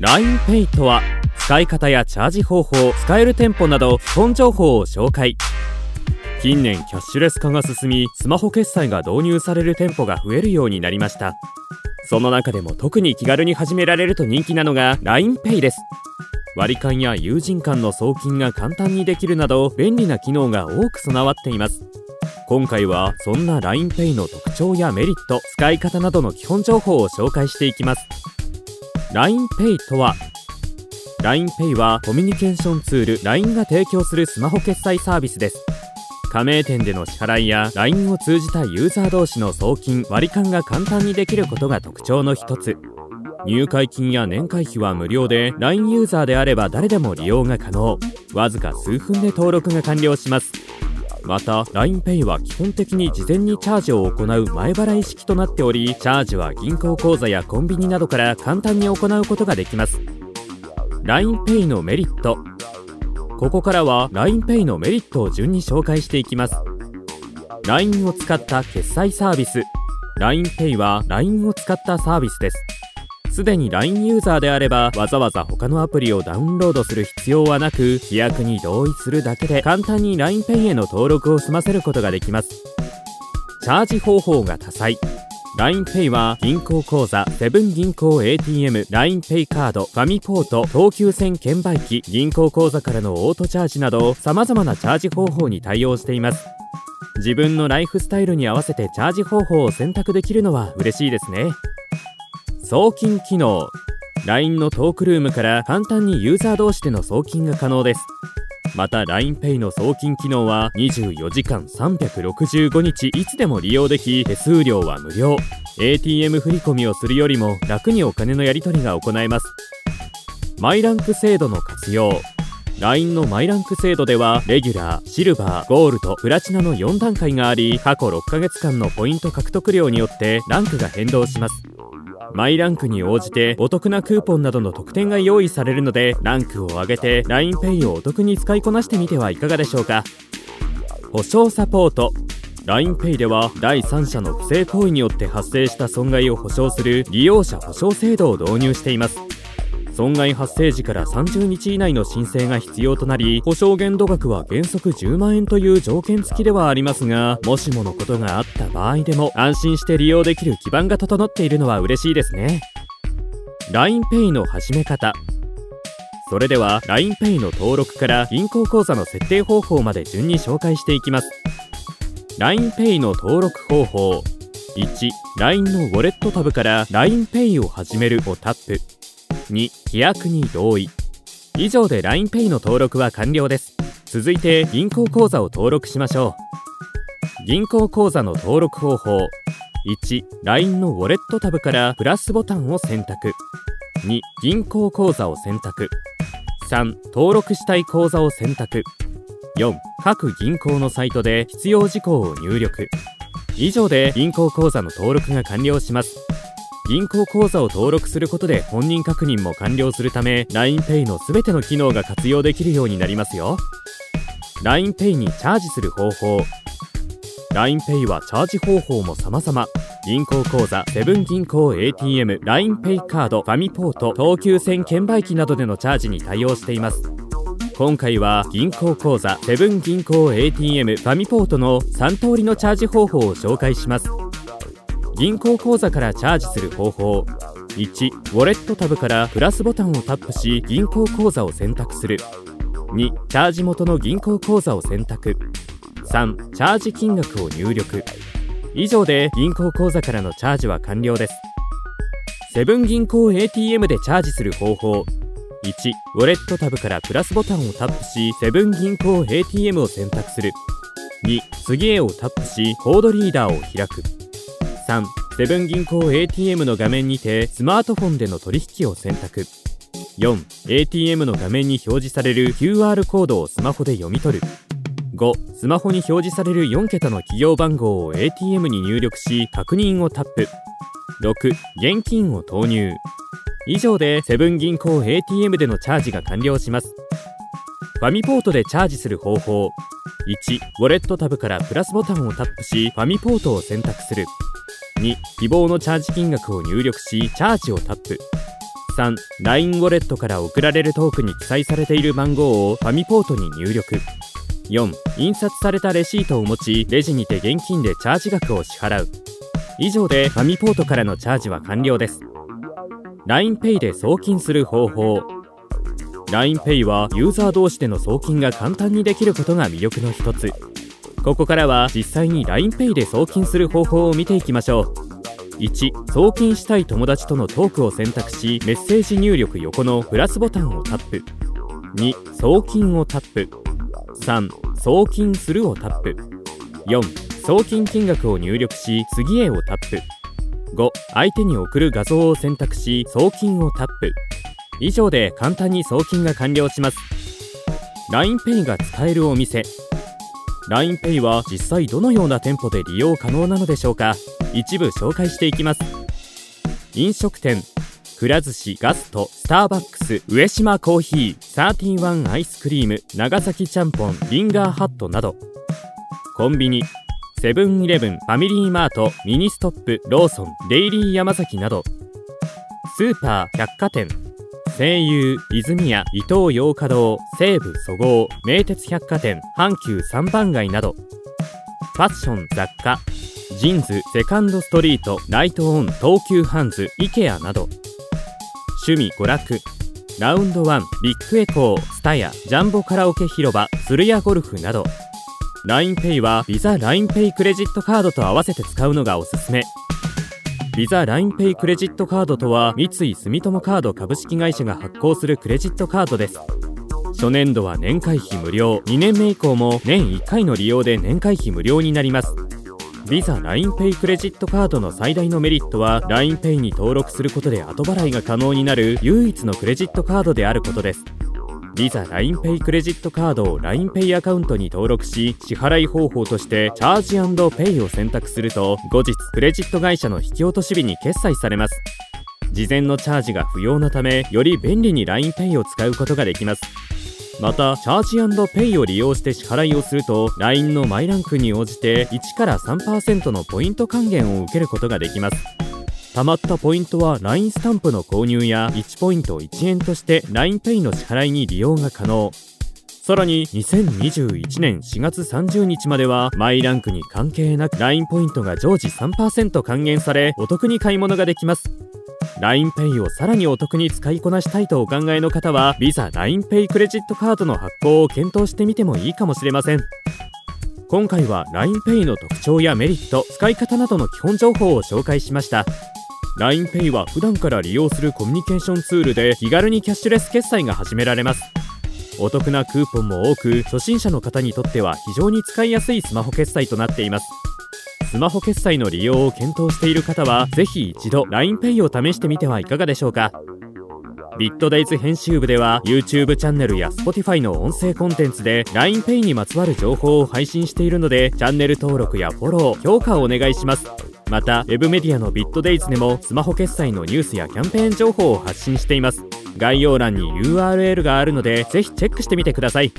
LINEPay とは使い方やチャージ方法使える店舗など基本情報を紹介。近年キャッシュレス化が進みスマホ決済が導入される店舗が増えるようになりました。その中でも特に気軽に始められると人気なのが LINEPay です。割り勘や友人間の送金が簡単にできるなど便利な機能が多く備わっています。今回はそんな LINEPay の特徴やメリット使い方などの基本情報を紹介していきます。LINEPay とは LINEPay はコミュニケーションツール LINE が提供するスマホ決済サービスです。加盟店での支払いや LINE を通じたユーザー同士の送金割り勘が簡単にできることが特徴の一つ。入会金や年会費は無料で LINE ユーザーであれば誰でも利用が可能。わずか数分で登録が完了します。また LINEPay は基本的に事前にチャージを行う前払い式となっておりチャージは銀行口座やコンビニなどから簡単に行うことができます。LINEPay のメリット。ここからは LINEPay のメリットを順に紹介していきます。LINE を使った決済サービス。LINEPay は LINE を使ったサービスです。すでに LINE ユーザーであればわざわざ他のアプリをダウンロードする必要はなく規約に同意するだけで簡単に LINEPay への登録を済ませることができます。チャージ方法が多彩。LINEPay は銀行口座、セブン銀行 ATM、LINEPay カード、ファミポート、東急線券売機、銀行口座からのオートチャージなど様々なチャージ方法に対応しています。自分のライフスタイルに合わせてチャージ方法を選択できるのは嬉しいですね。送金機能。LINE のトークルームから簡単にユーザー同士での送金が可能です。また LINEPay の送金機能は24時間365日いつでも利用でき手数料は無料。ATM 振込をするよりも楽にお金のやり取りが行えます。マイランク制度の活用。LINE のマイランク制度ではレギュラー、シルバー、ゴールド、プラチナの4段階があり過去6ヶ月間のポイント獲得量によってランクが変動します。マイランクに応じてお得なクーポンなどの特典が用意されるのでランクを上げて LINEPay をお得に使いこなしてみてはいかがでしょうか。保証サポート。LINEPay では第三者の不正行為によって発生した損害を保証する利用者保証制度を導入しています。損害発生時から30日以内の申請が必要となり保証限度額は原則10万円という条件付きではありますがもしものことがあった場合でも安心して利用できる基盤が整っているのは嬉しいですね。LINEPay の始め方。それでは LINEPay の登録から銀行口座の設定方法まで順に紹介していきます。LINEPay の登録方法。1LINE のウォレットタブから LINEPay を始めるをタップ。2規約に同意。以上で LINEPay の登録は完了です。続いて銀行口座を登録しましょう。銀行口座の登録方法。1LINE のウォレットタブからプラスボタンを選択。2銀行口座を選択。3登録したい口座を選択。4各銀行のサイトで必要事項を入力。以上で銀行口座の登録が完了します。銀行口座を登録することで本人確認も完了するため LINEPay の全ての機能が活用できるようになりますよ。LINEPay にチャージする方法。LINEPay はチャージ方法も様々。銀行口座、セブン銀行 ATM、LINEPay カード、ファミポート、東急線券売機などでのチャージに対応しています。今回は銀行口座、セブン銀行 ATM、ファミポートの3通りのチャージ方法を紹介します。銀行口座からチャージする方法。1ウォレットタブからプラスボタンをタップし銀行口座を選択する。2チャージ元の銀行口座を選択。3チャージ金額を入力。以上で銀行口座からのチャージは完了です。セブン銀行 ATM でチャージする方法。1ウォレットタブからプラスボタンをタップしセブン銀行 ATM を選択する。2次へをタップしコードリーダーを開く。3セブン銀行 ATM の画面にてスマートフォンでの取引を選択。4ATM の画面に表示される QR コードをスマホで読み取る。5スマホに表示される4桁の企業番号を ATM に入力し確認をタップ。6現金を投入。以上でセブン銀行 ATM でのチャージが完了します。ファミポートでチャージする方法。1ウォレットタブからプラスボタンをタップしファミポートを選択する。2希望のチャージ金額を入力しチャージをタップ。3 LINE ウォレットから送られるトークに記載されている番号をファミポートに入力。4印刷されたレシートを持ちレジにて現金でチャージ額を支払う。以上でファミポートからのチャージは完了です。LINEPay で送金する方法。LINEPay はユーザー同士での送金が簡単にできることが魅力の一つ。ここからは実際に LINEPay で送金する方法を見ていきましょう。1送金したい友達とのトークを選択しメッセージ入力横のプラスボタンをタップ。2送金をタップ。3送金するをタップ。4送金金額を入力し次へをタップ。5相手に送る画像を選択し送金をタップ。以上で簡単に送金が完了します。LINEPay が使えるお店。LINEPay は実際どのような店舗で利用可能なのでしょうか？一部紹介していきます。飲食店くら寿司ガストスターバックス上島コーヒーサーティワンアイスクリーム長崎ちゃんぽんリンガーハットなど。コンビニセブンイレブンファミリーマートミニストップローソンデイリーヤマザキなど。スーパー百貨店西友泉屋伊東洋華堂西武そごう名鉄百貨店阪急三番街など。ファッション雑貨 JINS セカンドストリートライトオン東急ハンズ IKEA など。趣味娯楽ラウンドワンビッグエコー TSUTAYA ジャンボカラオケ広場つるやゴルフなど。LINEPay は VISALINEPay クレジットカードと合わせて使うのがおすすめ。VISALINEPay クレジットカードとは三井住友カード株式会社が発行するクレジットカードです。初年度は年会費無料。2年目以降も年1回の利用で年会費無料になります。VISALINEPay クレジットカードの最大のメリットは LINEPay に登録することで後払いが可能になる唯一のクレジットカードであることです。VISALINEPay クレジットカードを LINEPay アカウントに登録し支払い方法としてチャージペイを選択すると後日クレジット会社の引き落とし日に決済されます。事前のチャージが不要なためより便利に LINEPay を使うことができます。またチャージペイを利用して支払いをすると LINE のマイランクに応じて1から3%のポイント還元を受けることができます。貯まったポイントは LINE スタンプの購入や1ポイント1円として LINEPay の支払いに利用が可能。さらに2021年4月30日まではマイランクに関係なく LINE ポイントが常時3%還元されお得に買い物ができます。LINEPay をさらにお得に使いこなしたいとお考えの方は VISALINEPay クレジットカードの発行を検討してみてもいいかもしれません。今回は LINEPay の特徴やメリット使い方などの基本情報を紹介しました。LINEPay は普段から利用するコミュニケーションツールで気軽にキャッシュレス決済が始められます。お得なクーポンも多く初心者の方にとっては非常に使いやすいスマホ決済となっています。スマホ決済の利用を検討している方は是非一度 LINEPay を試してみてはいかがでしょうか。ビットデイズ編集部では YouTube チャンネルや Spotify の音声コンテンツで LINEPay にまつわる情報を配信しているのでチャンネル登録やフォロー評価をお願いします。また Web メディアのビットデイズでもスマホ決済のニュースやキャンペーン情報を発信しています。概要欄に URL があるのでぜひチェックしてみてください。